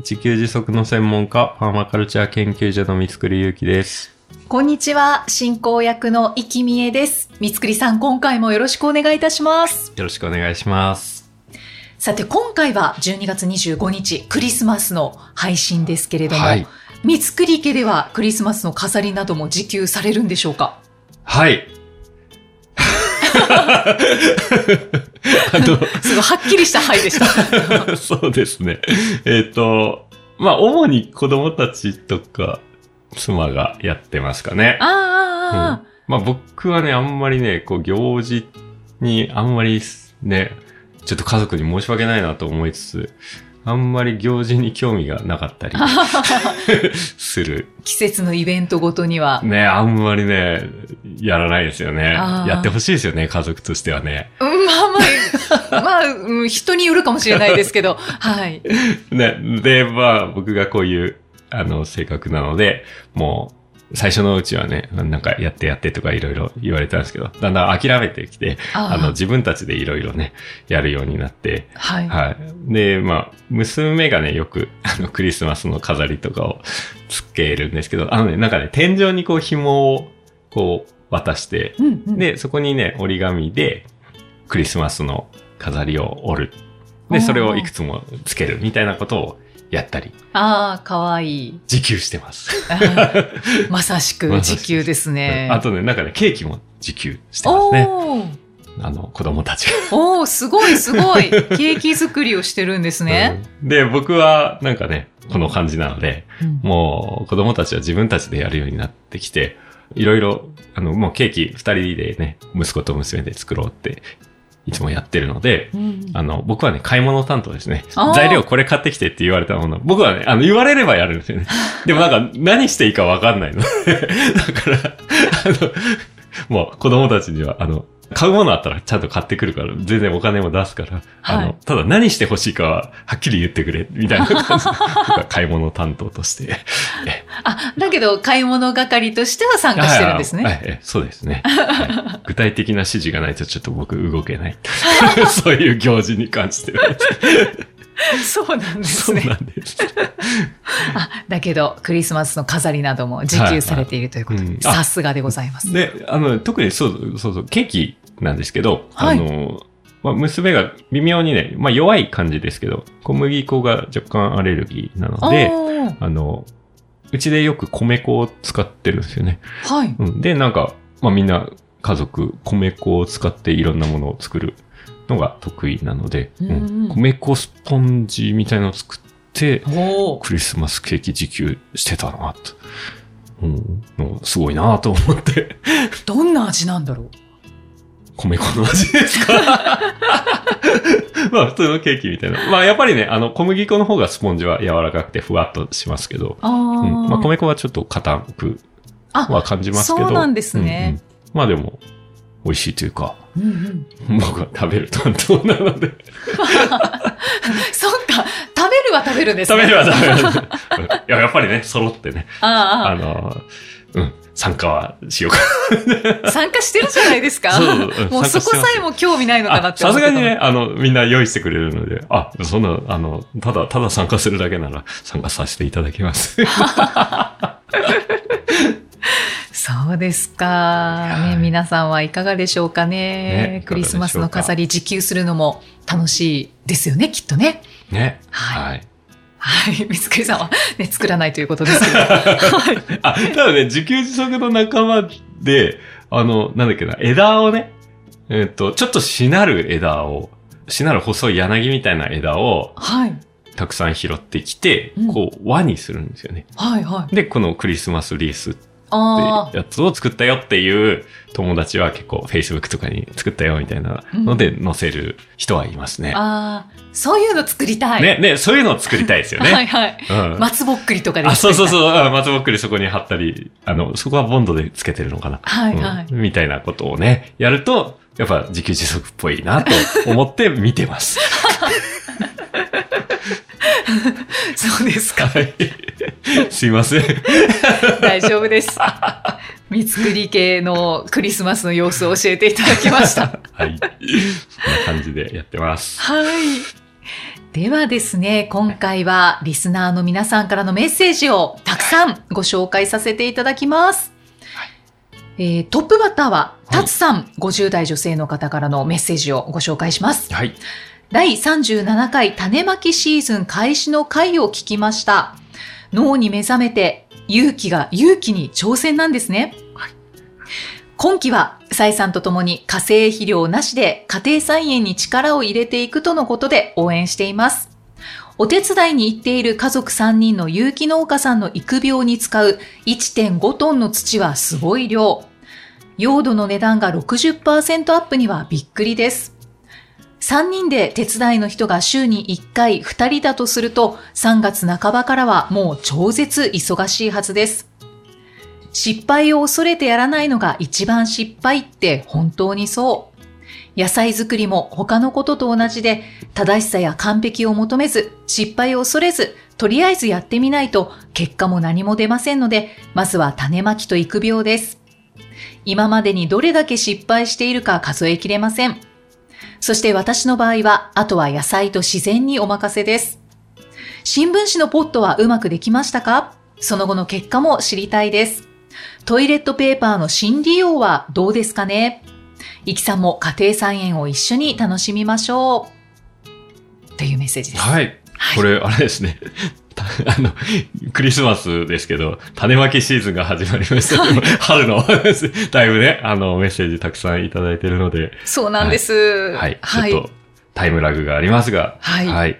自給自足の専門家、パーマカルチャー研究所の三つくりゆうきです。こんにちは、進行役の生きみえです。三つくりさん、今回もよろしくお願いいたします。よろしくお願いします。さて、今回は12月25日、クリスマスの配信ですけれども、はい。三つくり家ではクリスマスの飾りなども自給されるんでしょうか？はい。あすごいはっきりしたはいでした。の、そうですね。えっ、と、まあ、主に子供たちとか、妻がやってますかね。ああ、ああ、まあ僕はね、あんまりね、こう行事にあんまりね、ちょっと家族に申し訳ないなと思いつつ、あんまり行事に興味がなかったり する。季節のイベントごとには。ね、あんまりね、やらないですよね。やってほしいですよね、家族としてはね。うんまあまあ、まあ、うん人によるかもしれないですけど、はい。ね、で、まあ僕がこういう、あの、性格なので、もう、最初のうちはね、なんかやってやってとかいろいろ言われたんですけど、だんだん諦めてきて、あの、自分たちでいろいろね、やるようになって、はい。はい。で、まあ、娘がね、よく、あの、クリスマスの飾りとかをつけるんですけど、あのね、なんかね、天井にこう紐を、こう、渡して、うんうん、で、そこにね、折り紙で、クリスマスの飾りを折る。で、それをいくつもつけるみたいなことをやったり、ああ、かわいい。自給してます。まさしく まさしく時給ですね。あとね、なんかね、ケーキも自給してますね。あの、子供たちが。おーすごいすごい。ケーキ作りをしてるんですね。うんで、僕はなんかね、この感じなので、うんもう子供たちは自分たちでやるようになってきて、いろいろ、あの、もうケーキ二人でね、息子と娘で作ろうって、いつもやってるので、うんあの、僕はね、買い物担当ですね。材料これ買ってきてって言われたもの、僕はね、あの、言われればやるんですよね。でもなんか、何していいかわかんないの。で、だから、あの、もう子供たちには、あの、買うものあったらちゃんと買ってくるから、全然お金も出すから、あの、はい。ただ何してほしいかは、はっきり言ってくれ、みたいな感じで、僕は買い物担当として、えあ、だけど買い物係としては参加してるんですね。はいはいはいそうですね、はい具体的な指示がないとちょっと僕動けない。そういう行事に関しては。そうなんですそうね。なんです。あ、だけどクリスマスの飾りなども自給されているということで、さすがでございます。で、あの、特にそうそうそう、ケーキなんですけど、はいあの、まあ、娘が微妙にね、まあ、弱い感じですけど、小麦粉が若干アレルギーなので、あの、うちでよく米粉を使ってるんですよね。はい。うん、で、なんか、まあ、みんな家族、米粉を使っていろんなものを作るのが得意なので、うんうん米粉スポンジみたいなのを作って、クリスマスケーキ自給してたなと。うん、のすごいなと思って。どんな味なんだろう？米粉の味ですか？まあ普通のケーキみたいな。まあやっぱりね、あの小麦粉の方がスポンジは柔らかくてふわっとしますけど、あー、うん、まあ米粉はちょっと硬くあは感じますけど。そうなんですね。うんうん。まあでも、美味しいというか、うんうん、僕は食べる担当なので。そっか、食べるは食べるんですね。食べるは食べる。いや、やっぱりね、揃ってね、ああの、うん、参加はしようかあ、参加してるじゃないですか。そうもうそこさえも興味ないのかなあってさすがにね、あの、みんな用意してくれるので、あ、そんな、あの、ただ、ただ参加するだけなら参加させていただきます。そうですか。ね、皆さんはいかがでしょうかね。ねクリスマスの飾り自給するのも楽しいですよね、きっとね。ね。はいはい。はい。三つくりさんはね、作らないということですけど。はい あ、ただね、自給自足の仲間で、あの、なんだっけな、枝をね、えっ、と、ちょっとしなる枝を、しなる細い柳みたいな枝をはい。たくさん拾ってきて、うんこう輪にするんですよね。はい。はい。で、このクリスマスリースあやつを作ったよっていう友達は結構 Facebook とかに作ったよみたいなので載せる人はいますね。ああ、そういうの作りたい。ね、ね、そういうのを作りたいですよね。はいはい。うん松ぼっくりとかであ、そうそうう。そう、あ松ぼっくりそこに貼ったり、あの、そこはボンドでつけてるのかな。はいはい。うんみたいなことをね、やると、やっぱ自給自足っぽいなと思って見てます。そうですか。はい。すいません。大丈夫です。三つくり系のクリスマスの様子を教えていただきました。はい。そんな感じでやってます。はい。ではですね、今回はリスナーの皆さんからのメッセージをたくさんご紹介させていただきます。えートップバッターは、はいタツさん、50代女性の方からのメッセージをご紹介します。はい。第37回種まきシーズン開始の回を聞きました。脳に目覚めて勇気が勇気に挑戦なんですね。今期は、サイさんと共に化成肥料なしで家庭菜園に力を入れていくとのことで応援しています。お手伝いに行っている家族3人の有機農家さんの育苗に使う1.5トンの土はすごい量。用土の値段が60%アップにはびっくりです。3人で手伝いの人が週に1回2人だとすると3月半ばからはもう超絶忙しいはずです。失敗を恐れてやらないのが一番失敗って本当にそう。野菜作りも他のことと同じで正しさや完璧を求めず失敗を恐れずとりあえずやってみないと結果も何も出ませんのでまずは種まきと育苗です。今までにどれだけ失敗しているか数えきれません。そして私の場合は、あとは野菜と自然にお任せです。新聞紙のポットはうまくできましたか？その後の結果も知りたいです。トイレットペーパーの新利用はどうですかね？いきさんも家庭菜園を一緒に楽しみましょう。というメッセージです。はい。これ、あれですね。た あの、クリスマスですけど、種まきシーズンが始まりました。けど、春の、だいぶね、あの、メッセージたくさんいただいてるので、そうなんです。はい。ちょっと、タイムラグがありますが、はい。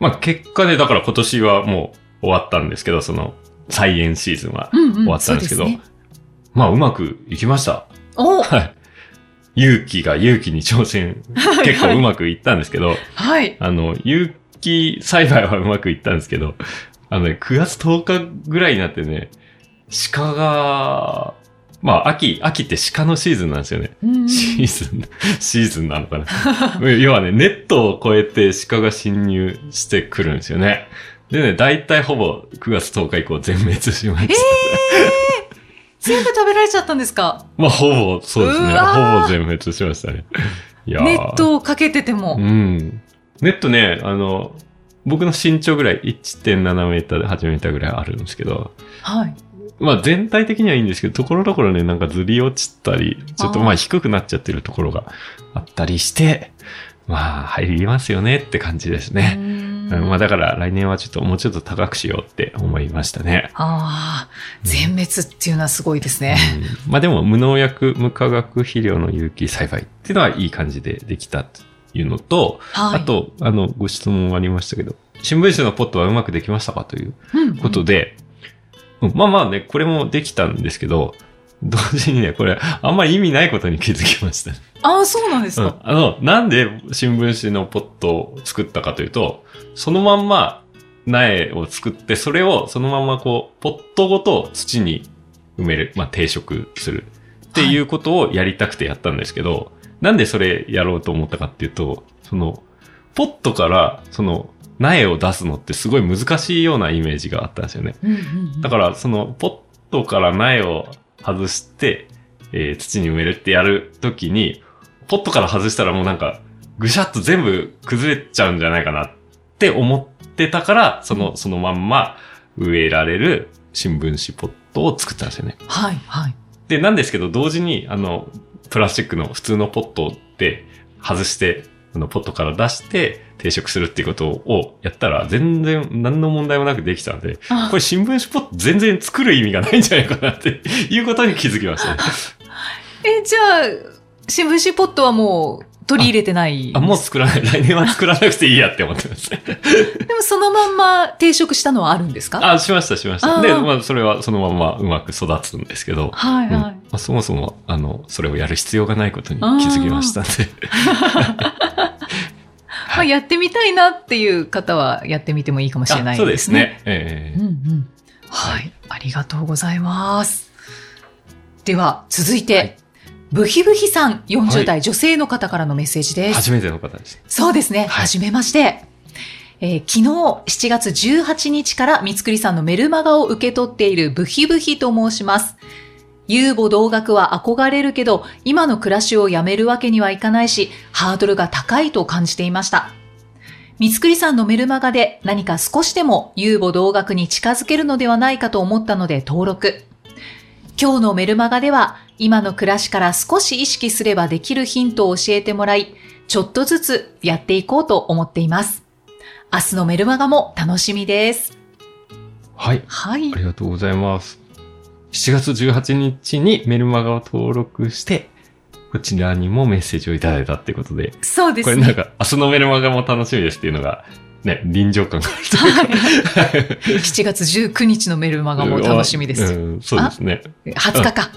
まあ、結果で、だから今年はもう終わったんですけど、その、菜園シーズンはうんうん、終わったんですけど、そうですね。まあ、うまくいきました。お。はい。勇気が勇気に挑戦、結構うまくいったんですけど、はい。あの、有機栽培はうまくいったんですけど、あのね、9月10日ぐらいになってね、鹿が、まあ、秋、秋って鹿のシーズンなんですよね。うんシーズン、シーズンなのかな。要はね、ネットを越えて鹿が侵入してくるんですよね。でね、大体ほぼ9月10日以降全滅しました。全部食べられちゃったんですか？まあ、ほぼ、そうですね。ほぼ全滅しましたね。いやーネットをかけてても。うん。ネットね、あの、僕の身長ぐらい1.7メーターで8メーターぐらいあるんですけど、はい。まあ全体的にはいいんですけど、ところどころね、なんかずり落ちたり、ちょっとまあ低くなっちゃってるところがあったりして、まあ入りますよねって感じですね。うんまあだから来年はちょっともうちょっと高くしようって思いましたね。ああ、全滅っていうのはすごいですね。うんまあでも無農薬、無化学肥料の有機栽培っていうのはいい感じでできたというのと、はい。あと、あの、ご質問ありましたけど、新聞紙のポットはうまくできましたかといううん、ことで、うんまあまあね、これもできたんですけど、同時にね、これ、あんまり意味ないことに気づきました。ああ、そうなんですうんか。あの、なんで新聞紙のポットを作ったかというと、そのまんま苗を作って、それをそのままこう、ポットごと土に埋める、まあ定食するっていうことをやりたくてやったんですけど、なんでそれやろうと思ったかっていうと、その、ポットからその苗を出すのってすごい難しいようなイメージがあったんですよね。うんうんうんだから、その、ポットから苗を外して、えー土に埋めるってやるときに、ポットから外したらもうなんか、ぐしゃっと全部崩れちゃうんじゃないかなって思ってたから、その、そのまんま植えられる新聞紙ポットを作ったんですよね。はい、はい。で、なんですけど、同時に、あの、プラスチックの普通のポットで外して、あの、ポットから出して定食するっていうことをやったら、全然何の問題もなくできたんで、あこれ新聞紙ポット全然作る意味がないんじゃないかなって いうことに気づきましたね。え、じゃあ、新聞紙ポットはもう取り入れてない。あ、もう作らない。来年は作らなくていいやって思ってます。でもそのまんま定食したのはあるんですか？あ、しました、しました。で、まあ、それはそのままうまく育つんですけど、うんまはいはい。あ、そもそも、あの、それをやる必要がないことに気づきましたんで。まあ、やってみたいなっていう方はやってみてもいいかもしれないあそうでね。ですすね。ええうんうん。はい。ありがとうございます。では、続いて、はいブヒブヒさん、40は代女性の方からのメッセージです。初めての方です。そうですね。はいはじめまして。えー昨日7月18日から三つくりさんのメルマガを受け取っているブヒブヒと申します。遊母同学は憧れるけど、今の暮らしをやめるわけにはいかないし、ハードルが高いと感じていました。三つくりさんのメルマガで何か少しでも遊母同学に近づけるのではないかと思ったので登録。今日のメルマガでは今の暮らしから少し意識すればできるヒントを教えてもらい、ちょっとずつやっていこうと思っています。明日のメルマガも楽しみです。はい。はいあ。りがとうございます。7月18日にメルマガを登録して、こちらにもメッセージをいただいたってことで、そうですね。これなんか、明日のメルマガも楽しみですっていうのが、ね、臨場感があるというか。7月19日のメルマガも楽しみです。うん、そうですね。20日か。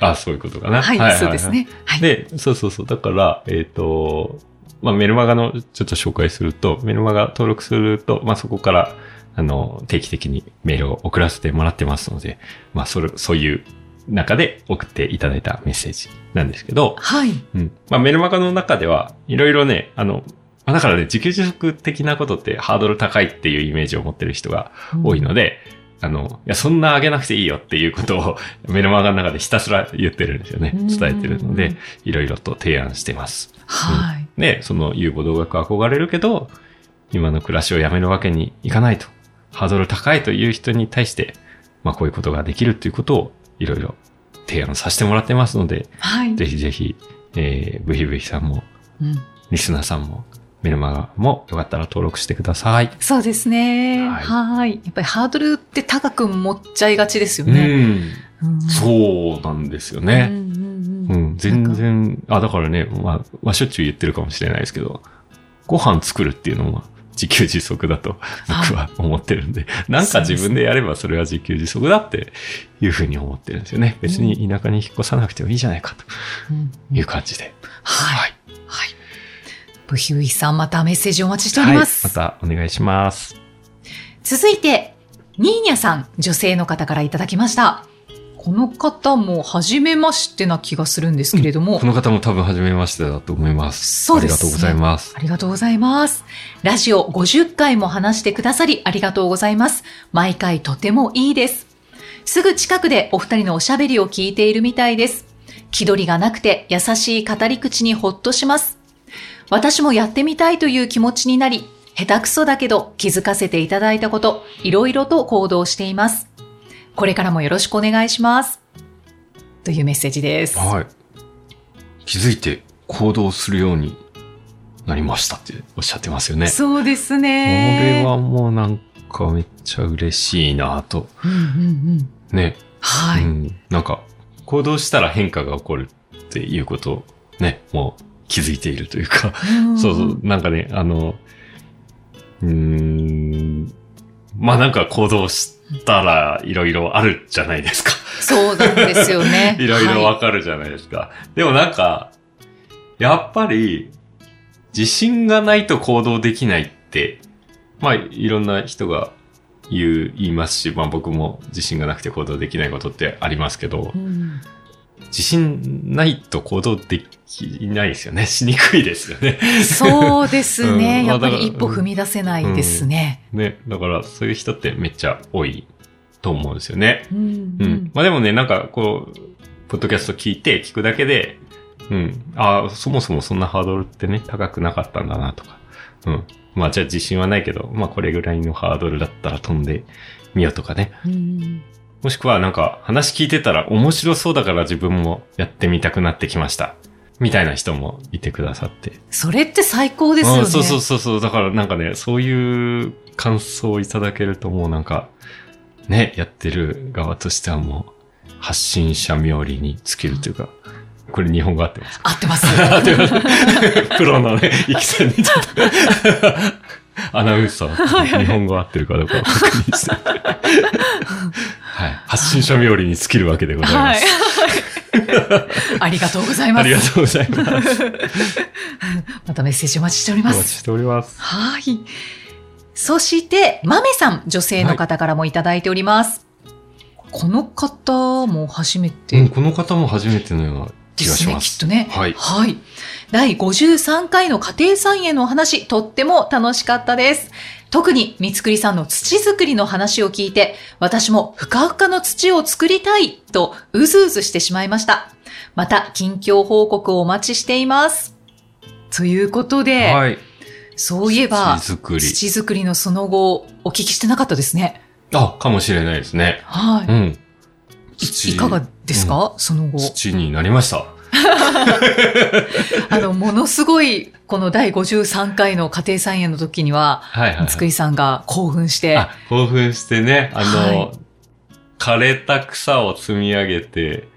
あ、そういうことかな。はい、そうです。ね。はい。で、そうそうそう。だから、えっ、と、まあ、メルマガのちょっと紹介すると、メルマガ登録すると、まあ、そこから、あの、定期的にメールを送らせてもらってますので、まあ、それ、そういう中で送っていただいたメッセージなんですけど、はい。うん。まあ、メルマガの中では、いろいろね、あの、まあだからね、自給自足的なことってハードル高いっていうイメージを持ってる人が多いので、あの、いや、そんな上げなくていいよっていうことをメルマガの中でひたすら言ってるんですよね。うん伝えてるので、いろいろと提案してます。はい。で、その有母同学憧れるけど、今の暮らしをやめるわけにいかないと。ハードル高いという人に対して、まあこういうことができるっていうことをいろいろ提案させてもらってますので、はい。ぜひぜひ、えー、ブヒブヒさんも、うんリスナーさんも、メルマガもよかったら登録してください。そうですね。はいはい。やっぱりハードルって高く持っちゃいがちですようね。ん。うんそうなんですようんね。うんううんん、全然、あ、だからね、まあ、まあ、しょっちゅう言ってるかもしれないですけど、ご飯作るっていうのも自給自足だと僕は思ってるんで、なんか自分でやればそれは自給自足だっていうふうに思ってるんですよね。別に田舎に引っ越さなくてもいいじゃないかとうんいう感じで。はい。はい。ブヒウイさん、またメッセージお待ちしております。はい、またお願いします。続いて、ニーニャさん、女性の方からいただきました。この方も初めましてな気がするんですけれども、この方も多分初めましてだと思います。そうですありがとうございます。ありがとうございます。ラジオ50回も話してくださりありがとうございます。毎回とてもいいです。すぐ近くでお二人のおしゃべりを聞いているみたいです。気取りがなくて優しい語り口にほっとします。私もやってみたいという気持ちになり、下手くそだけど気づかせていただいたこと、いろいろと行動しています。これからもよろしくお願いします。というメッセージです。はい。気づいて行動するようになりましたっておっしゃってますよね。そうですこね。れはもうなんかめっちゃ嬉しいなと。うんうんうん。ね。はい。うん。なんか、行動したら変化が起こるっていうことをね、もう気づいているというか、ん。そうそう、なんかね、あの、うーん、まあなんか行動したらいろいろあるじゃないですか。そうなんですよね。いろい。ろはわかるじゃないですか。でもなんか、やっぱり、自信がないと行動できないって、まあ、いろんな人が言う、言いますし、まあ僕も自信がなくて行動できないことってありますけど。い、うん自信ないと行動できないですよね。しにくいですよね。そうですね。うんやっぱり一歩踏み出せないですね。ね。だからそういう人ってめっちゃ多いと思うんですよね。うんううんん。まあでもね、なんかこう、ポッドキャスト聞いて、聞くだけで、うん。ああ、そもそもそんなハードルってね、高くなかったんだなとか。うん。まあじゃあ自信はないけど、まあこれぐらいのハードルだったら飛んでみようとかね。うんもしくはなんか話聞いてたら面白そうだから自分もやってみたくなってきました。みたいな人もいてくださって。それって最高ですよね。うんそうそうそうそう。だからなんかね、そういう感想をいただけるともうなんか、ね、やってる側としてはもう、発信者冥利に尽きるというか、これ日本語合ってますか？合ってます。合ってます。プロのね、イキさんにちょっと、アナウンサー、日本語合ってるかどうかを確認して。はい。発信者冥利に尽きるわけでございまはいす。ありがとうございます。ありがとうございます。またメッセージお待ちしております。お待ちしております。はい。そして、まめさん、女性の方からもいただいております。この方も初めて、うん、この方も初めてのような気がします。きっとね。はい。はい。第53回の家庭菜園のお話、とっても楽しかったです。特に三つくりさんの土作りの話を聞いて、私もふかふかの土を作りたいとうずうずしてしまいました。また、近況報告をお待ちしています。ということで、はい。そういえば、土作り。土作りのその後、お聞きしてなかったですね。あ、かもしれないですね。はい。うん。いいかがですか、その後。土になりました。あの、ものすごい、この第53回の家庭菜園の時には、はいはい、さんが興奮して、あ、興奮してね、あの、はい枯れた草を積み上げて、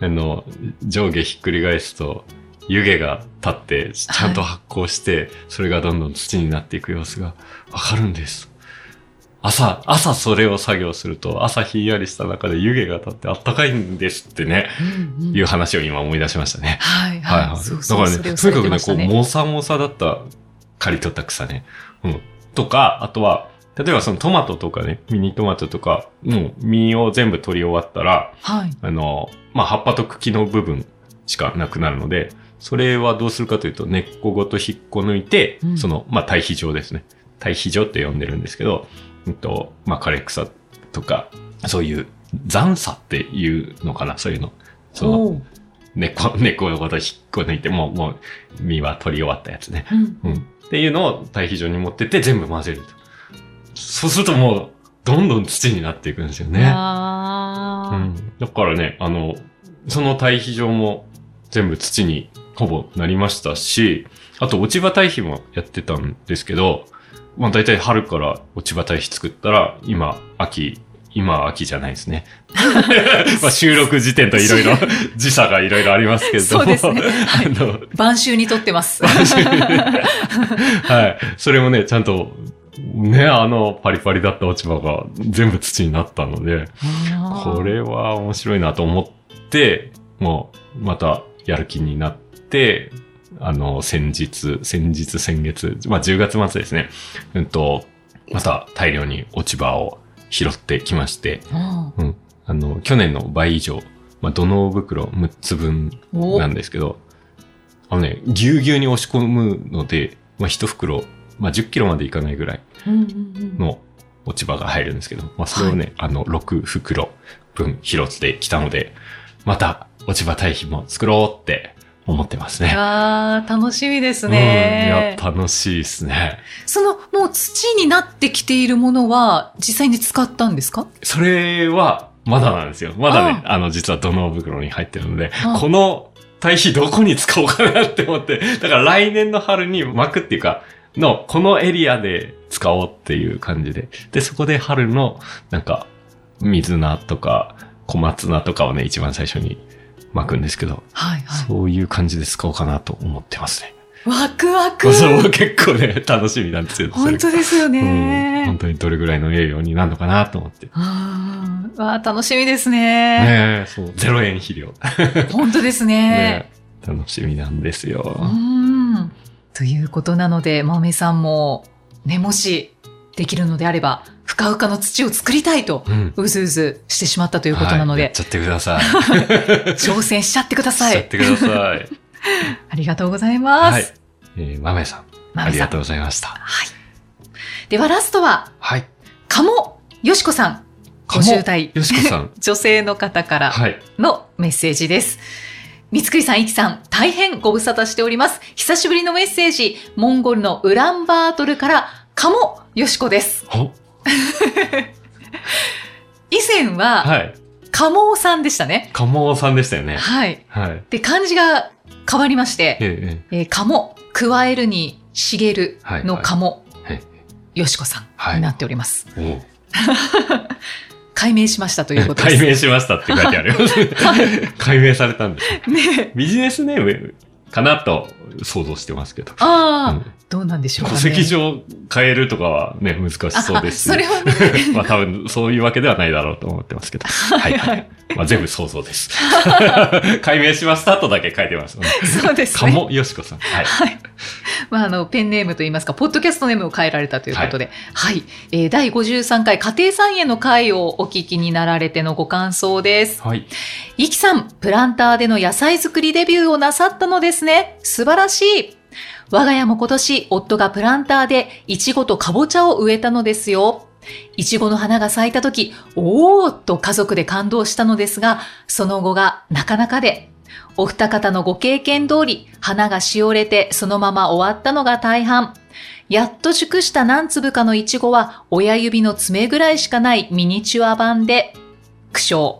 あの、上下ひっくり返すと、湯気が立って、ちゃんと発酵して、それがどんどん土になっていく様子がわかるんです。朝、朝それを作業すると、朝ひんやりした中で湯気が立ってあったかいんですってね、うんうんいう話を今思い出しましたね。はいはい。はいはい。そうそうだからね、とにかくね、こう。もさもさだった刈り取った草ね。うん。とか、あとは、例えばそのトマトとかね、ミニトマトとか、もう実を全部取り終わったら、はい。あの、まあ、葉っぱと茎の部分しかなくなるので、それはどうするかというと、根っこごと引っこ抜いて、うんその、まあ、堆肥状ですね。堆肥状って呼んでるんですけど、うんと、まあ、枯れ草とか、そういう残差っていうのかな、そういうの。その、根っこ、根っこのこと引っこ抜いて、もう、もう、実は取り終わったやつね。うんうん。っていうのを堆肥場に持ってって全部混ぜると。そうするともう、どんどん土になっていくんですよね。あーうん。だからね、あの、その堆肥場も全部土にほぼなりましたし、あと落ち葉堆肥もやってたんですけど、まあ大体春から落ち葉堆肥作ったら、今、秋、今は秋じゃないですね。まあ収録時点といろいろ 時差がいろいろありますけれども。そうですね はいあの、晩秋にとってます。はい。それもね、ちゃんと、ね、あの、パリパリだった落ち葉が全部土になったので、これは面白いなと思って、もう、またやる気になって、あの、先日、先日、先月、まあ10月末ですね。うんと、また大量に落ち葉を拾ってきまして、うん。うん。あの、去年の倍以上、まあ、土の袋6つ分お。なんですけど、あのね、ぎゅうぎゅうに押し込むので、まあ、一袋、まあ、10キロまでいかないぐらいの落ち葉が入るんですけど、まあ、それをね、あの、6袋分拾ってきたので、また落ち葉堆肥も作ろうって思ってますね。あー楽しみですうん、いねや、。楽しいですね。その、もう土になってきているものは、実際に使ったんですか？それは、まだなんですよ。まだね、ああの、実は土の袋に入ってるのであ、この堆肥どこに使おうかなって思って、だから来年の春に巻くっていうか、の、このエリアで使おうっていう感じで。で、そこで春の、なんか、水菜とか、小松菜とかをね、一番最初に巻くんですけど、はいはい。そういう感じで使おうかなと思ってますね。ワクワク。そう、結構ね、楽しみなんですよ。本当ですようん、ね本。当にどれぐらいの栄養になるのかなと思って。あーわー楽しみですね。ねえ、そう、0円肥料。本当ですね。ねえ楽しみなんですよ。うん。ということなので、まめさんも、ね、もし、できるのであれば、ふかふかの土を作りたいと、うずうずしてしまったということなので、はいやっちゃってください。挑戦しちゃってください。しちゃってください。ありがとうございます。はい。えー、豆さん、まめさんありがとうございました。はい。ではラストは、はい。鴨よしこさん、鴨50代よしこさん。女性の方からはい。のメッセージです。三つくりさん、いきさん、大変ご無沙汰しております。久しぶりのメッセージ、モンゴルのウランバートルから、鴨よしこです。お 以前は、はい。鴨さんでしたね。鴨さんでしたよね。はい。はい。で、漢字が変わりまして、ええええー、鴨、加えるに茂るの鴨、はいよしこさんはいになっております。えおう 解明しましたということです。解明しましたって書いてあるよ。解明されたんです。ねビジネスネームかなと想像してますけど。ああ、うんどうなんでしょうか、戸ね。籍上変えるとかはね、難しそうですそれはね まあ多分そういうわけではないだろうと思ってますけど。はいはい。まあ全部想像です。解明しましたとだけ書いてます。そうですね。鴨よしこさん。はい。はい。まあ、あの、ペンネームといいますか、ポッドキャストネームを変えられたということで、はい。えー第53回家庭菜園の会をお聞きになられてのご感想です。はい。イキさん、プランターでの野菜作りデビューをなさったのですね。素晴らしい。我が家も今年、夫がプランターでイチゴとカボチャを植えたのですよ。イチゴの花が咲いた時、おーっと家族で感動したのですが、その後がなかなかで、お二方のご経験通り、花がしおれてそのまま終わったのが大半。やっと熟した何粒かのイチゴは親指の爪ぐらいしかないミニチュア版で、苦笑。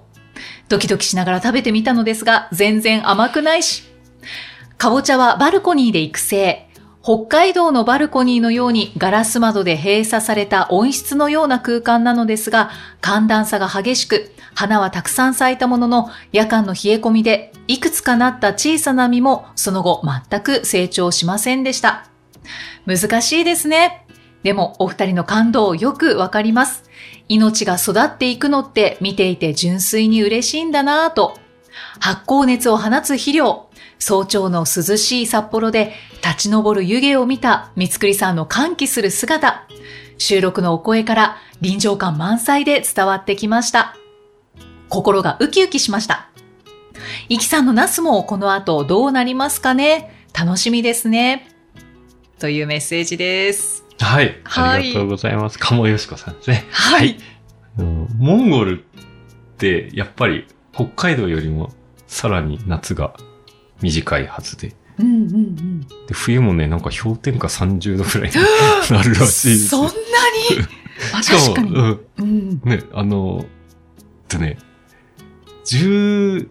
ドキドキしながら食べてみたのですが、全然甘くないし。かぼちゃはバルコニーで育成。北海道のバルコニーのようにガラス窓で閉鎖された温室のような空間なのですが、寒暖差が激しく、花はたくさん咲いたものの、夜間の冷え込みで、いくつかなった小さな実も、その後全く成長しませんでした。難しいですね。でも、お二人の感動をよくわかります。命が育っていくのって見ていて純粋に嬉しいんだなぁと。発酵熱を放つ肥料。早朝の涼しい札幌で立ち上る湯気を見た三つくりさんの歓喜する姿。収録のお声から臨場感満載で伝わってきました。心がウキウキしました。イキさんのナスもこの後どうなりますかね？楽しみですね。というメッセージです。はい。はいありがとうございます。鴨よしこさんですね。はい。うんモンゴルって、やっぱり北海道よりもさらに夏が短いはずで。うんうんうん。で冬もね、なんか氷点下30度くらいに なるらしい。そんなに？あしかも、確かに。うん、うん。ね、あの、えっとね、11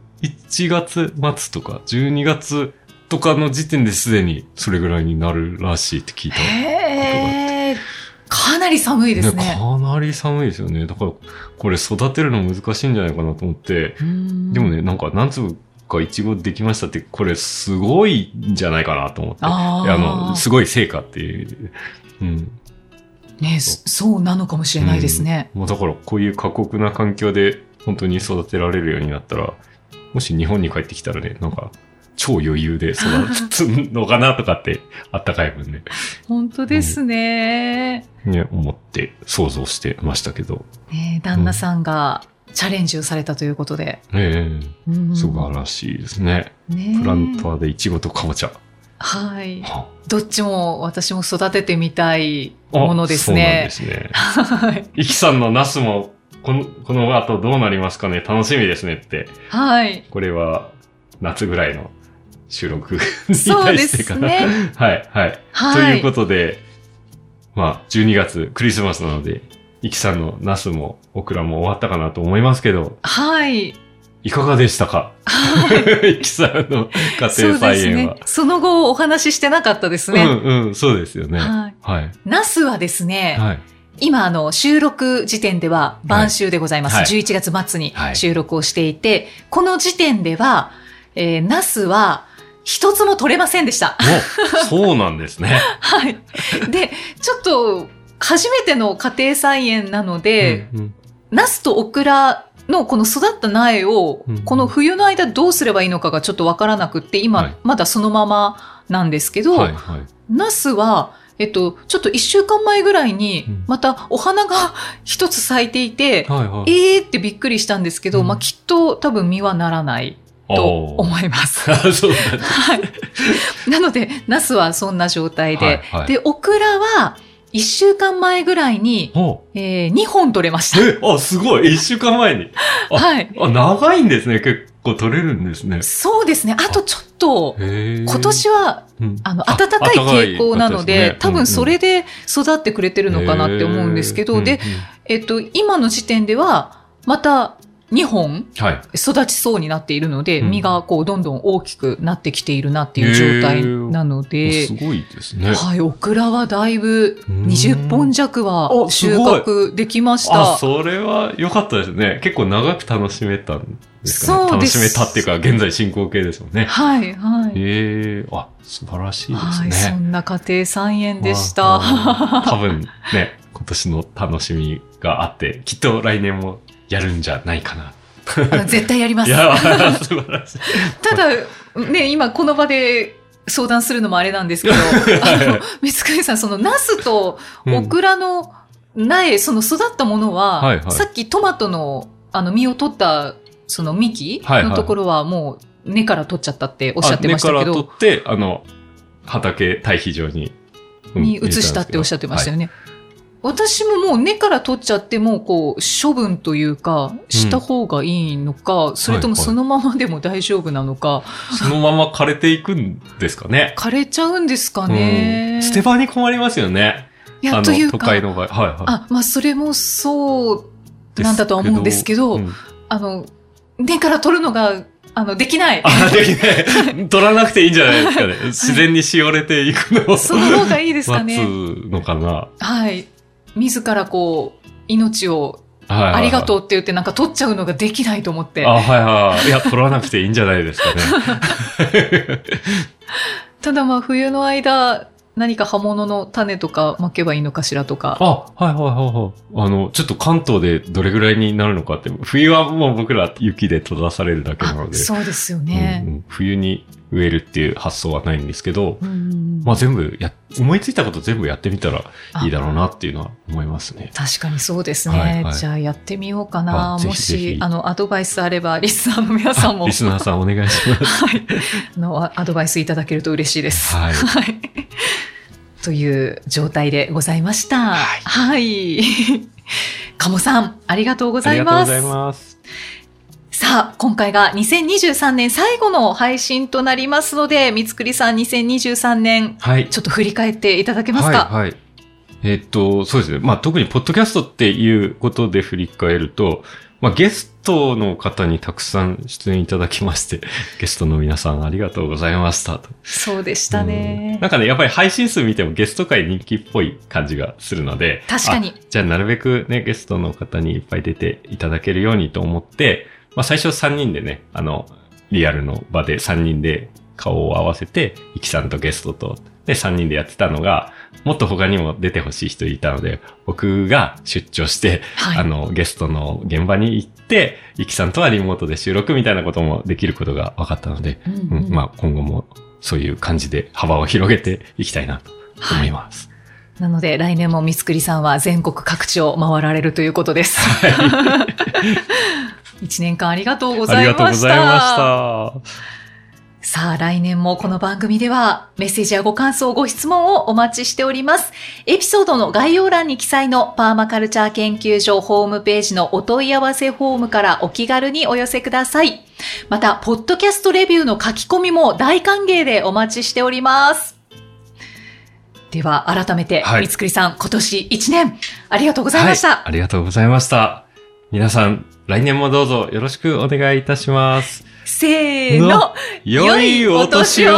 月末とか12月とかの時点ですでにそれぐらいになるらしいって聞いた。へえ。かなり寒いですね。かなり寒いですよね。だから、これ育てるの難しいんじゃないかなと思って、うんでもね、なんか何粒かイチゴできましたって、これすごいんじゃないかなと思って。あの、すごい成果っていう。うん。ね、そそうなのかもしれないですね。もうだからこういう過酷な環境で本当に育てられるようになったら、もし日本に帰ってきたらね、なんか、超余裕で育つのかなとかって、あったかい分ね、本当ですね。ね、思って想像してましたけど。ね旦那さんがチャレンジをされたということで。ええうん素晴らしいですね。ねプランターでイチゴとカボチャ。はい。はどっちも私も育ててみたいあものですね。そうなんですね。はい。イキさんのナスも、この、この後どうなりますかね？楽しみですねって。はい。これは、夏ぐらいの収録に対してかな。すね。はい、はい。はい。ということで、まあ、12月クリスマスなので、イキさんのナスもオクラも終わったかなと思いますけど、はい。いかがでしたか？イキさんの家庭菜園はね。。その後お話ししてなかったですね。うんうん、そうですよね。はい。はい。ナスはですね、はい。今、あの、収録時点では晩秋でございます。はい11月末にはい収録をしていて、この時点では、えー、ナスは一つも取れませんでした。お、そうなんですね。はい。で、ちょっと、初めての家庭菜園なので、うんうんナスとオクラのこの育った苗をうん、この冬の間どうすればいいのかがちょっとわからなくって、今、はいまだそのままなんですけど、はい、はい。ナスは、えっと、ちょっと一週間前ぐらいにうん、またお花が一つ咲いていて、はい、はい。えーってびっくりしたんですけど、うんまあきっと多分実はならないと思います。そうなんだ。はい。なので、ナスはそんな状態で、はいはいで、オクラは一週間前ぐらいに、おえー、2本取れました。え、あ、すごい。一週間前に。あはい。あ、長いんですね。結構取れるんですね。そうですね。あとちょっと、今年は、うんあの、暖かい傾向なので、多分それでで育ってくれてるのかなって思うんですけど、で、、えっと、今の時点では、また2本はい。育ちそうになっているので、うん実がこうどんどん大きくなってきているなっていう状態なので、すごいですね。はい、オクラはだいぶうん20本弱は収穫できましあ、た。それは良かったですね。結構長く楽しめたんですかね。そうです楽しめたっていうか、現在進行形ですもんね。はい、はい。ええあ、素晴らしいですはい、ね。そんな家庭菜園でした。多分ね、今年の楽しみがあって、きっと来年もやるんじゃないかな。あ絶対やります。ただ、ね、今この場で相談するのもあれなんですけど、あの、三つさん、そのナスとオクラの苗、その育ったものは、はいはいさっきトマトのあの実を取ったその幹はいはいのところはもう根から取っちゃったっておっしゃってましたけあ根からど、取って、あの、畑、堆肥場に、うんに移したっておっしゃってましたよね。私ももう根から取っちゃってもこう処分というかした方がいいのか、それともそのままでも大丈夫なのか、はいそのまま枯れていくんですかね。枯れちゃうんですかうね。ん捨て場に困りますよね。いやというか都会の場合。はいはい。あ、まあ、それもそうなんだとは思うんですけど、うんあの、根から取るのが、あの、できない。あ、できない。取らなくていいんじゃないですかね。自然にしおれていくのを。その方がいいですか待ね。つのかな。はい。自らこう、命をありがとうって言ってなんか取っちゃうのができないと思って。あ、はいはい。いや、取らなくていいんじゃないですかね。ただまあ冬の間、何か葉物の種とか巻けばいいのかしらとか。あ、はいはいはいはい。あの、ちょっと関東でどれぐらいになるのかって、冬はもう僕ら雪で閉ざされるだけなのあで、そうですようんね。うん冬に植えるっていう発想はないんですけど、うんまあ全部や、思いついたこと全部やってみたらいいだろうなっていうのは思いますね。確かにそうですね。はいはいじゃあやってみようかな。もし、あの、アドバイスあれば、リスナーの皆さんもあリ、スナーさんお願いします。はい、あの、アアドバイスいただけると嬉しいです。はい。はい。という状態でございました。はいはい。鴨さん、ありがとうごあざいます。りがとうございます。さあ、今回が2023年最後の配信となりますので、三つくりさん2023年、はい。ちょっと振り返っていただけますか？はい、はい。えっと、そうですね。まあ、特にポッドキャストっていうことで振り返ると、まあ、ゲストの方にたくさん出演いただきまして、ゲストの皆さんありがとうございましたと。そうでしたうんねなん。かね、やっぱり配信数見てもゲスト界人気っぽい感じがするので。確かにあ。じゃあなるべくね、ゲストの方にいっぱい出ていただけるようにと思って、まあ最初3人でね、あの、リアルの場で3人で顔を合わせて、イキさんとゲストと、で3人でやってたのが、もっと他にも出てほしい人いたので、僕が出張して、はいあの、ゲストの現場に行って、イキさんとはリモートで収録みたいなこともできることが分かったので、うんうんまあ今後もそういう感じで幅を広げていきたいなと思います。なので、来年も三つくりさんは全国各地を回られるということです。一年間ありがとうござありがとういました。ございました。さあ、来年もこの番組ではメッセージやご感想、ご質問をお待ちしております。エピソードの概要欄に記載のパーマカルチャー研究所ホームページのお問い合わせフォームからお気軽にお寄せください。また、ポッドキャストレビューの書き込みも大歓迎でお待ちしております。では、改めて、はい三つくりさん、今年1年、ありがとうございました。はい、ありがとうございました。皆さん、来年もどうぞよろしくお願いいたします。せーのの、良いお年を